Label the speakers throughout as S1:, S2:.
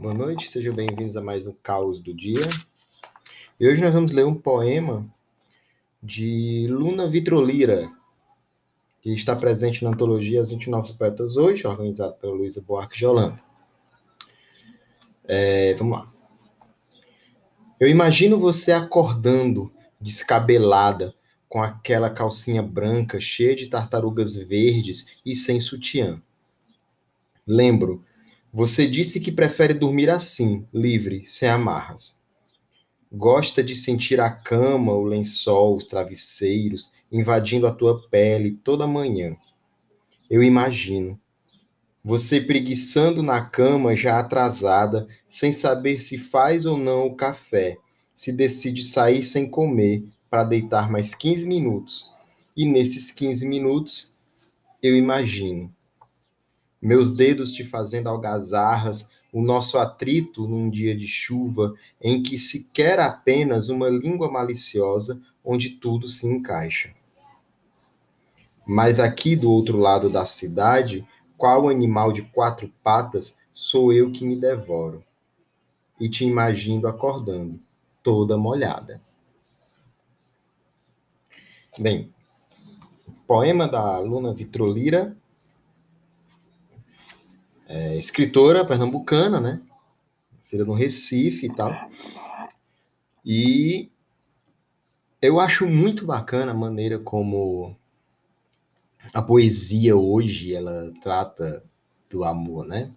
S1: noite, sejam bem-vindos a mais um Caos do Dia. E hoje nós vamos ler um poema de Luna Vitrolira, que está presente na antologia As 29 Poetas Hoje, organizado pela Luísa Buarque de Holanda. É, vamos lá. Eu imagino você acordando, descabelada, com aquela calcinha branca cheia de tartarugas verdes e sem sutiã. Lembro você disse que prefere dormir assim, livre, sem amarras. Gosta de sentir a cama, o lençol, os travesseiros invadindo a tua pele toda manhã. Eu imagino. Você preguiçando na cama já atrasada, sem saber se faz ou não o café, se decide sair sem comer para deitar mais 15 minutos. E nesses 15 minutos, eu imagino meus dedos te fazendo algazarras, o nosso atrito num dia de chuva em que se quer apenas uma língua maliciosa onde tudo se encaixa. Mas aqui do outro lado da cidade, qual animal de quatro patas sou eu que me devoro? E te imagino acordando, toda molhada. Bem, poema da Luna Vitrolira, é, escritora pernambucana, né? Nascida no Recife e tal. E eu acho muito bacana a maneira como a poesia hoje ela trata do amor, né?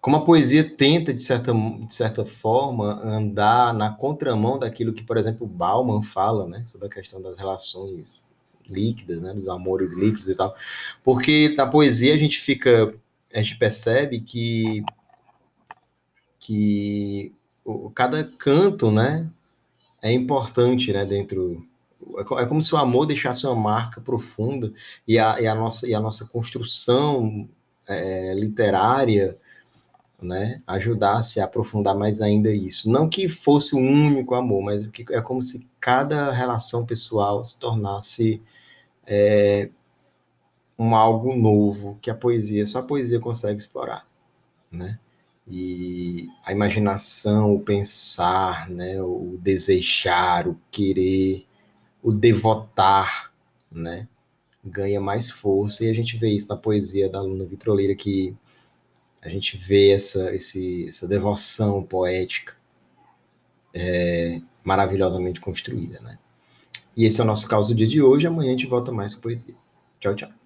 S1: Como a poesia tenta, de certa, de certa forma, andar na contramão daquilo que, por exemplo, Bauman fala, né? Sobre a questão das relações líquidas, né? Dos amores líquidos e tal. Porque na poesia a gente fica a gente percebe que, que o, cada canto, né, é importante, né, dentro... É, é como se o amor deixasse uma marca profunda e a, e a, nossa, e a nossa construção é, literária, né, ajudasse a aprofundar mais ainda isso. Não que fosse o único amor, mas é como se cada relação pessoal se tornasse é, um algo novo que a poesia, só a poesia consegue explorar, né? E a imaginação, o pensar, né, o desejar, o querer, o devotar, né, ganha mais força e a gente vê isso na poesia da Luna Vitroleira que a gente vê essa, esse, essa devoção poética é, maravilhosamente construída, né? E esse é o nosso caso do dia de hoje. Amanhã a gente volta mais com poesia. Tchau, tchau.